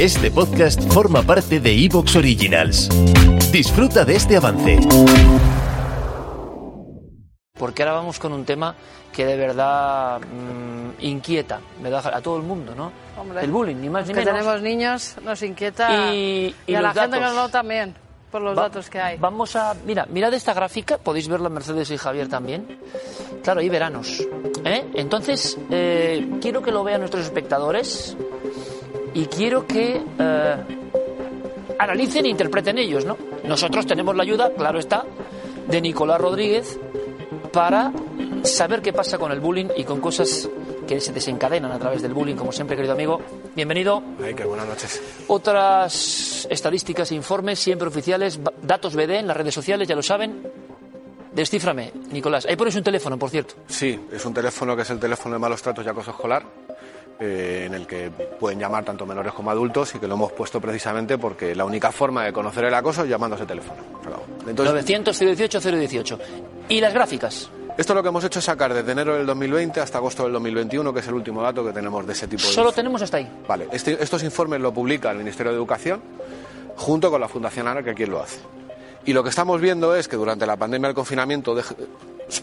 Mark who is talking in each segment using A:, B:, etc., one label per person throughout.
A: Este podcast forma parte de Evox Originals. Disfruta de este avance.
B: Porque ahora vamos con un tema que de verdad mm, inquieta, me da a todo el mundo, ¿no?
C: Hombre,
B: el bullying, ni más ni
C: que
B: menos.
C: tenemos niños nos inquieta
B: Y- y
C: a la
B: los
C: gente que
B: datos.
C: nos lo también por los
B: Va-
C: datos que hay.
B: Vamos a. Mira, mirad esta gráfica, podéis verla Mercedes y Javier también. Claro, hay veranos. ¿eh? Entonces, eh, quiero que lo vean nuestros espectadores y quiero que eh, analicen e interpreten ellos, ¿no? Nosotros tenemos la ayuda, claro está, de Nicolás Rodríguez para saber qué pasa con el bullying y con cosas que se desencadenan a través del bullying, como siempre, querido amigo. Bienvenido.
D: Ay, qué buenas noches.
B: Otras estadísticas e informes siempre oficiales, datos BD en las redes sociales, ya lo saben. Descíframe, Nicolás. Ahí pones un teléfono, por cierto.
D: Sí, es un teléfono que es el teléfono de malos tratos y acoso escolar, eh, en el que pueden llamar tanto menores como adultos y que lo hemos puesto precisamente porque la única forma de conocer el acoso es ese teléfono. Entonces,
B: 900 018 018. Y las gráficas.
D: esto lo que hemos hecho es sacar desde enero del 2020 hasta agosto del 2021, que es el último dato que tenemos de ese tipo de...
B: Solo tenemos hasta ahí.
D: Vale, este- estos informes lo publica el Ministerio de Educación junto con la Fundación ANA, que quien lo hace. Y lo que estamos viendo es que durante la pandemia del confinamiento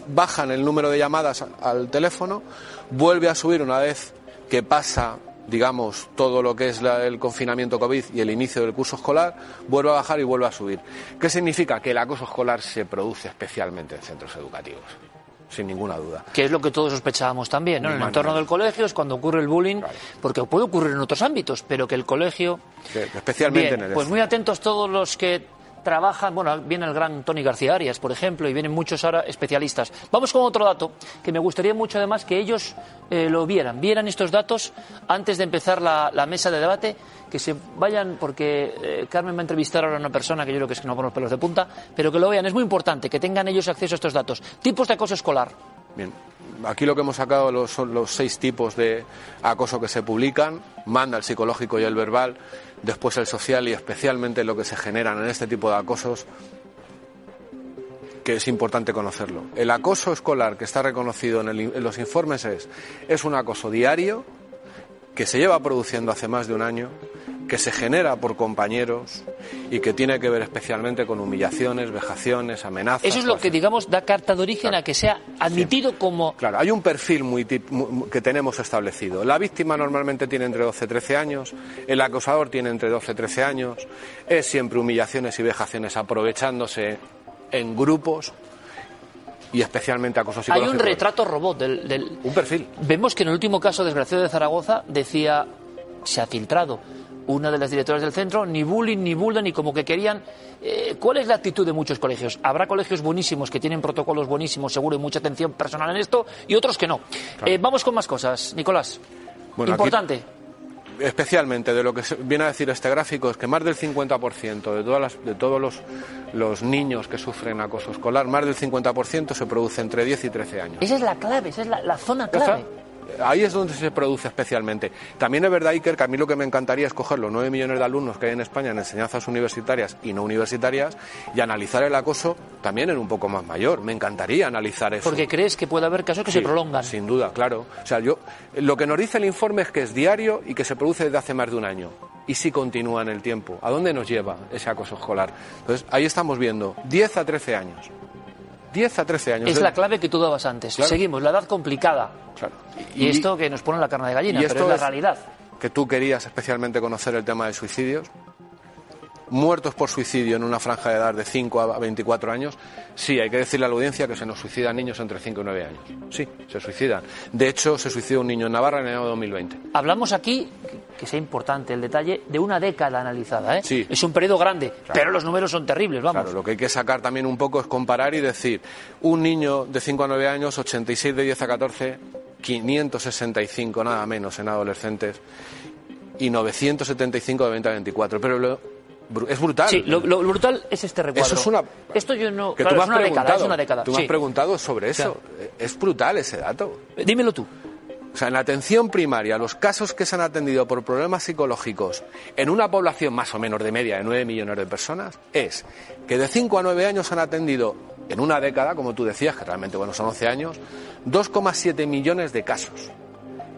D: bajan el número de llamadas al teléfono, vuelve a subir una vez que pasa, digamos, todo lo que es la- el confinamiento COVID y el inicio del curso escolar, vuelve a bajar y vuelve a subir. ¿Qué significa? Que el acoso escolar se produce especialmente en centros educativos, sin ninguna duda.
B: Que es lo que todos sospechábamos también, ¿no? En el entorno del colegio es cuando ocurre el bullying,
D: Claro.
B: porque puede ocurrir en otros ámbitos, pero que el colegio...
D: Especialmente
B: Bien,
D: en el
B: pues muy atentos todos los que trabajan, bueno, viene el gran Tony García Arias, por ejemplo, y vienen muchos ahora especialistas. Vamos con otro dato que me gustaría mucho además que ellos eh, lo vieran, vieran estos datos antes de empezar la, mesa de debate, que se vayan, porque eh, Carmen va a entrevistar ahora una persona que yo creo que es que no pone los pelos de punta, pero que lo vean, es muy importante que tengan ellos acceso a estos datos. Tipos de acoso escolar.
D: Bien, aquí lo que hemos sacado los- son los seis tipos de acoso que se publican, manda el psicológico y el verbal, después el social y especialmente lo que se generan en este tipo de acosos, que es importante conocerlo. El acoso escolar que está reconocido en, el- en los informes es, es un acoso diario que se lleva produciendo hace más de un año, que se genera por compañeros y que tiene que ver especialmente con humillaciones, vejaciones, amenazas.
B: Eso es lo que, digamos, da carta de origen
D: Claro.
B: a que sea admitido como...
D: Claro, hay un perfil muy tip- mu- que tenemos establecido. La víctima normalmente tiene entre 12 y 13 años, el acosador tiene entre 12 y 13 años, es siempre humillaciones y vejaciones aprovechándose en grupos y especialmente acoso
B: Hay
D: psicológico.
B: un retrato robot del- del,
D: Un perfil.
B: Vemos que en el último caso desgraciado de Zaragoza decía, se ha filtrado una de las directoras del centro, ni bullying, ni bullying, ni como que querían. Eh, ¿Cuál es la actitud de muchos colegios? Habrá colegios buenísimos que tienen protocolos buenísimos, seguro, y mucha atención personal en esto, y otros que no. Eh, vamos con más cosas, Nicolás.
D: Bueno, aquí-
B: Importante.
D: especialmente de lo que viene a decir este gráfico es que más del 50% de, todas las- de todos los, los niños que sufren acoso escolar, más del 50% se produce entre 10 y 13 años.
B: Esa es la clave, esa es la, la zona clave.
D: Ahí es donde se produce especialmente. También es verdad, Iker, que a mí lo que me encantaría es coger los 9 millones de alumnos que hay en España en enseñanzas universitarias y no universitarias y analizar el acoso también en un poco más mayor. Me encantaría analizar eso.
B: Porque crees que puede haber casos que
D: Sí,
B: se prolongan.
D: Sin duda, claro. O sea, yo, lo que nos dice el informe es que es diario y que se produce desde hace más de un año. Y si continúa en el tiempo. ¿A dónde nos lleva ese acoso escolar? Entonces, ahí estamos viendo 10 a 13 años. 10 a 13 años.
B: Es la clave que tú dabas antes.
D: Claro.
B: Seguimos, la edad complicada.
D: Claro.
B: Y, esto que nos pone la carne de gallina,
D: y
B: pero
D: esto
B: es la
D: es-
B: realidad.
D: que tú querías especialmente conocer el tema de suicidios. Muertos por suicidio en una franja de edad de 5 a 24 años, sí, hay que decirle a la audiencia que se nos suicidan niños entre 5 y 9 años. Sí, se suicidan. De hecho, se suicidó un niño en Navarra en el año 2020.
B: Hablamos aquí, que sea importante el detalle, de una década analizada. ¿eh?
D: Sí.
B: Es un periodo grande, pero los números son terribles, vamos.
D: Claro, lo que hay que sacar también un poco es comparar y decir, un niño de 5 a 9 años, 86 de 10 a 14, 565 nada menos en adolescentes y 975 de 20 a 24. Pero lo- es brutal.
B: Sí, lo, lo brutal es este recuadro.
D: Eso es una...
B: Esto yo no...
D: Que
B: claro,
D: tú me
B: es una década, es una década.
D: Tú me
B: sí.
D: has preguntado sobre eso. Es brutal ese dato.
B: Dímelo tú.
D: O sea, en la atención primaria, los casos que se han atendido por problemas psicológicos en una población más o menos de media de 9 millones de personas, es que de 5 a 9 años han atendido, en una década, como tú decías, que realmente bueno, son 11 años, 2,7 millones de casos.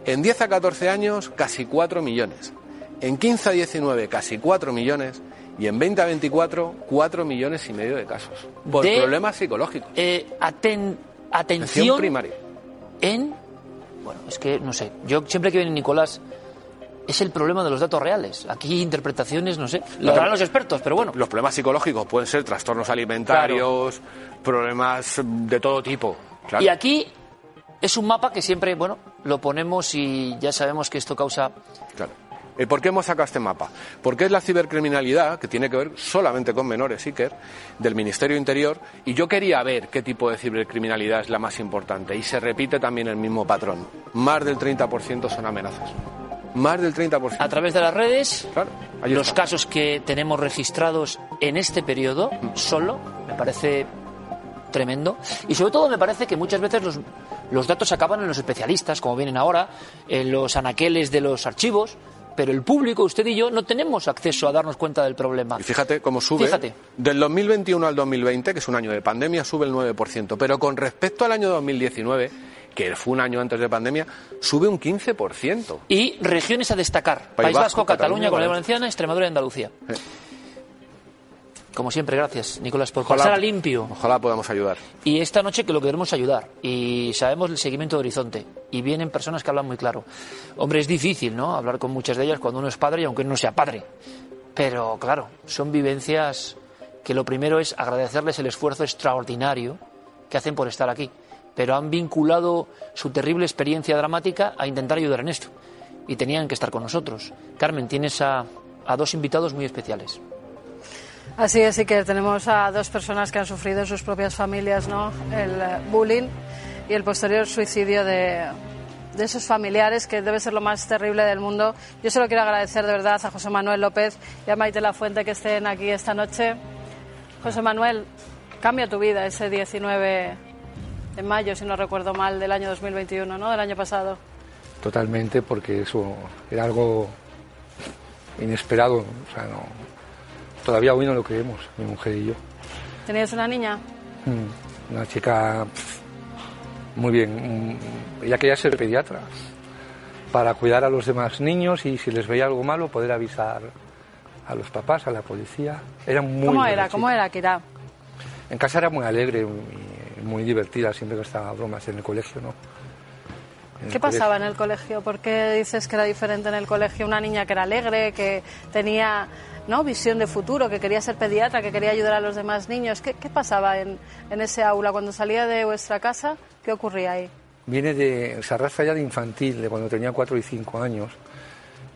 D: En 10 a 14 años, casi 4 millones. En 15 a 19 casi 4 millones y en 20 a 24 4 millones y medio de casos. Por
B: De-
D: problemas psicológicos.
B: Eh, aten-
D: Atención
B: atención
D: primaria.
B: en... Bueno, es que no sé. Yo siempre que viene Nicolás es el problema de los datos reales. Aquí interpretaciones, no sé. Lo harán los expertos, pero bueno.
D: Los problemas psicológicos pueden ser trastornos alimentarios, problemas de todo tipo. Claro.
B: Y aquí es un mapa que siempre, bueno, lo ponemos y ya sabemos que esto causa...
D: Claro. ¿Y por qué hemos sacado este mapa? Porque es la cibercriminalidad, que tiene que ver solamente con menores, Iker, del Ministerio Interior, y yo quería ver qué tipo de cibercriminalidad es la más importante, y se repite también el mismo patrón. Más del 30% son amenazas. Más del 30%.
B: A través de las redes,
D: Claro,
B: los
D: está.
B: casos que tenemos registrados en este periodo solo, me parece tremendo. Y sobre todo me parece que muchas veces los, los datos acaban en los especialistas, como vienen ahora, en los anaqueles de los archivos, pero el público, usted y yo, no tenemos acceso a darnos cuenta del problema.
D: Y fíjate cómo sube.
B: Fíjate.
D: Del 2021 al 2020, que es un año de pandemia, sube el 9%. Pero con respecto al año 2019, que fue un año antes de pandemia, sube un 15%.
B: Y regiones a destacar. País, Vasco,
D: Vasco,
B: Cataluña,
D: Cataluña,
B: Comunidad
D: Valencia.
B: Valenciana, Extremadura y Andalucía.
D: Eh.
B: Como siempre, gracias, Nicolás, por
D: Ojalá-
B: pasar a limpio.
D: Ojalá podamos ayudar.
B: Y esta noche que lo queremos ayudar. Y sabemos el seguimiento de Horizonte. Y vienen personas que hablan muy claro. Hombre, es difícil, ¿no? Hablar con muchas de ellas cuando uno es padre y aunque no sea padre. Pero, claro, son vivencias que lo primero es agradecerles el esfuerzo extraordinario que hacen por estar aquí. Pero han vinculado su terrible experiencia dramática a intentar ayudar en esto. Y tenían que estar con nosotros. Carmen, tienes a, dos invitados muy especiales.
C: Así es, que tenemos a dos personas que han sufrido en sus propias familias ¿no? el eh, bullying y el posterior suicidio de, de esos familiares, que debe ser lo más terrible del mundo. Yo solo quiero agradecer de verdad a José Manuel López y a Maite Lafuente que estén aquí esta noche. José Manuel, cambia tu vida ese 19 de mayo, si no recuerdo mal, del año 2021, ¿no? Del año pasado.
E: Totalmente, porque eso era algo inesperado. O sea, no, todavía hoy no lo creemos, mi mujer y yo.
C: ¿Tenías una niña?
E: Mm, Una chica muy bien. mm, Ella quería ser pediatra para cuidar a los demás niños y si les veía algo malo poder avisar a los papás, a la policía. Era muy
C: ¿Cómo era?
E: chica.
C: ¿Cómo era, Kira?
E: En casa era muy alegre y muy divertida, siempre que estaba bromas en el colegio, ¿no? En
C: ¿Qué
E: colegio.
C: pasaba en el colegio? ¿Por qué dices que era diferente en el colegio? Una niña que era alegre, que tenía ¿no? visión de futuro, que quería ser pediatra, que quería ayudar a los demás niños. ¿Qué, pasaba en, en ese aula? Cuando salía de vuestra casa, ¿qué ocurría ahí?
E: Viene de, se arrastra ya de infantil, de cuando tenía 4 y 5 años.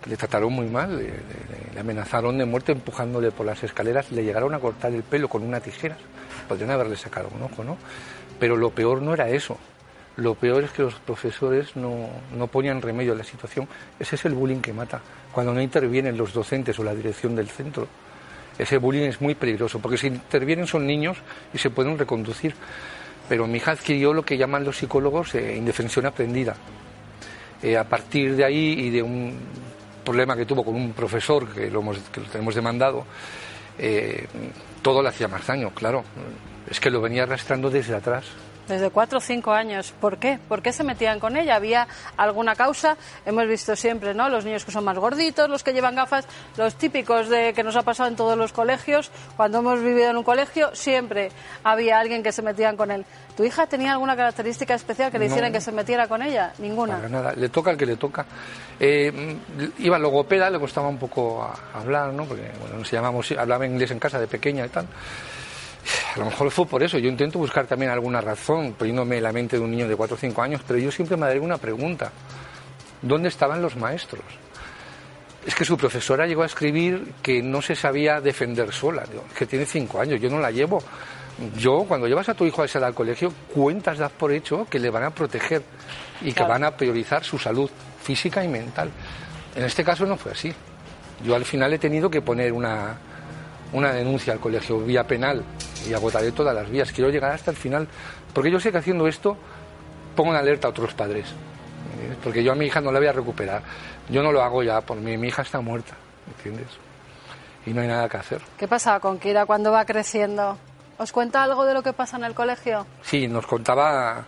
E: que Le trataron muy mal, le, le- le amenazaron de muerte empujándole por las escaleras, le llegaron a cortar el pelo con una tijera. Podrían haberle sacado un ojo, ¿no? Pero lo peor no era eso. Lo peor es que los profesores no, no ponían remedio a la situación. Ese es el bullying que mata. Cuando no intervienen los docentes o la dirección del centro. Ese bullying es muy peligroso, porque si intervienen son niños y se pueden reconducir. Pero mi hija adquirió lo que llaman los psicólogos eh, indefensión aprendida. Eh, a partir de ahí y de un problema que tuvo con un profesor que lo, hemos, que lo tenemos demandado, eh, todo le hacía más daño, claro. Es que lo venía arrastrando desde atrás.
C: Desde cuatro o cinco años. ¿Por qué? ¿Por qué se metían con ella? ¿Había alguna causa? Hemos visto siempre, ¿no? Los niños que son más gorditos, los que llevan gafas, los típicos de que nos ha pasado en todos los colegios. Cuando hemos vivido en un colegio, siempre había alguien que se metían con él. ¿Tu hija tenía alguna característica especial que le
E: No.
C: hicieran que se metiera con ella? Ninguna.
E: Para nada, le toca al que le toca. Eh, iba logopeda, le costaba un poco a- hablar, ¿no? Porque, bueno, nos llamamos, hablaba inglés en casa de pequeña y tal. A lo mejor fue por eso. Yo intento buscar también alguna razón, poniéndome en la mente de un niño de 4 o 5 años, pero yo siempre me daré una pregunta. ¿Dónde estaban los maestros? Es que su profesora llegó a escribir que no se sabía defender sola. Que tiene 5 años, yo no la llevo. Yo, cuando llevas a tu hijo a esa edad al colegio, cuentas das por hecho que le van a proteger y que van a priorizar su salud física y mental. En este caso no fue así. Yo al final he tenido que poner una, una denuncia al colegio vía penal y agotaré todas las vías. Quiero llegar hasta el final, porque yo sé que haciendo esto pongo en alerta a otros padres. ¿entiendes? Porque yo a mi hija no la voy a recuperar. Yo no lo hago ya por mí. Mi hija está muerta, ¿entiendes? Y no hay nada que hacer.
C: ¿Qué pasaba con Kira cuando va creciendo? ¿Os cuenta algo de lo que pasa en el colegio?
E: Sí, nos contaba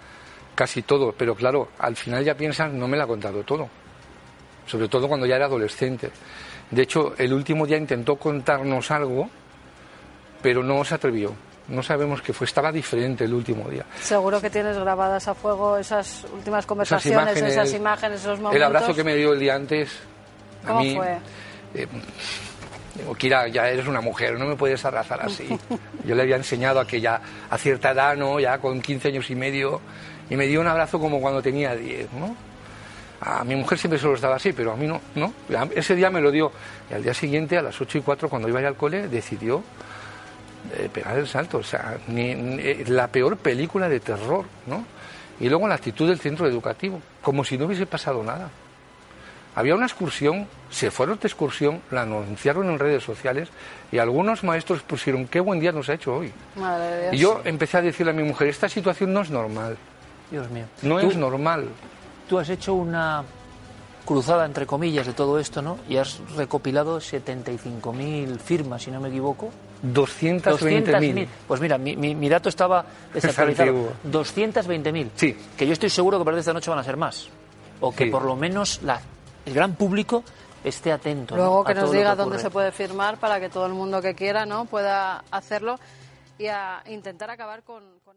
E: casi todo, pero claro, al final ya piensas, no me la ha contado todo. Sobre todo cuando ya era adolescente. De hecho, el último día intentó contarnos algo, pero no se atrevió. No sabemos qué fue, estaba diferente el último día.
C: Seguro que tienes grabadas a fuego esas últimas conversaciones, esas imágenes, esos momentos.
E: El abrazo que me dio el día antes.
C: ¿Cómo
E: a mí,
C: fue?
E: eh, digo, Kira, ya eres una mujer, no me puedes abrazar así. Yo le había enseñado a que ya a cierta edad, ¿no? Ya con 15 años y medio, y me dio un abrazo como cuando tenía 10, ¿no? A mi mujer siempre se los daba así, pero a mí no, ¿no? Ese día me lo dio. Y al día siguiente, a las 8 y 4, cuando iba a ir al cole, decidió eh, pegar el salto. O sea, ni- ni- eh, la peor película de terror, ¿no? Y luego la actitud del centro educativo, como si no hubiese pasado nada. Había una excursión, se fueron de excursión, la anunciaron en redes sociales y algunos maestros pusieron qué buen día nos ha hecho hoy.
C: Madre de Dios.
E: Y yo empecé a decirle a mi mujer, esta situación no es normal,
B: Dios mío.
E: no
B: Tú-
E: es normal.
B: Tú has hecho una cruzada, entre comillas, de todo esto, ¿no? Y has recopilado 75.000 firmas, si no me equivoco.
E: 220.000.
B: 200.000. Pues mira, mi, mi- mi dato estaba desactualizado.
E: antiguo.
B: 220.000.
E: Sí.
B: Que yo estoy seguro que a partir de esta noche van a ser más. O que
E: Sí.
B: por lo menos la, el gran público esté atento. ¿no?
C: Luego
B: a
C: que nos diga
B: que
C: dónde se puede firmar para que todo el mundo que quiera no pueda hacerlo y a intentar acabar con... con...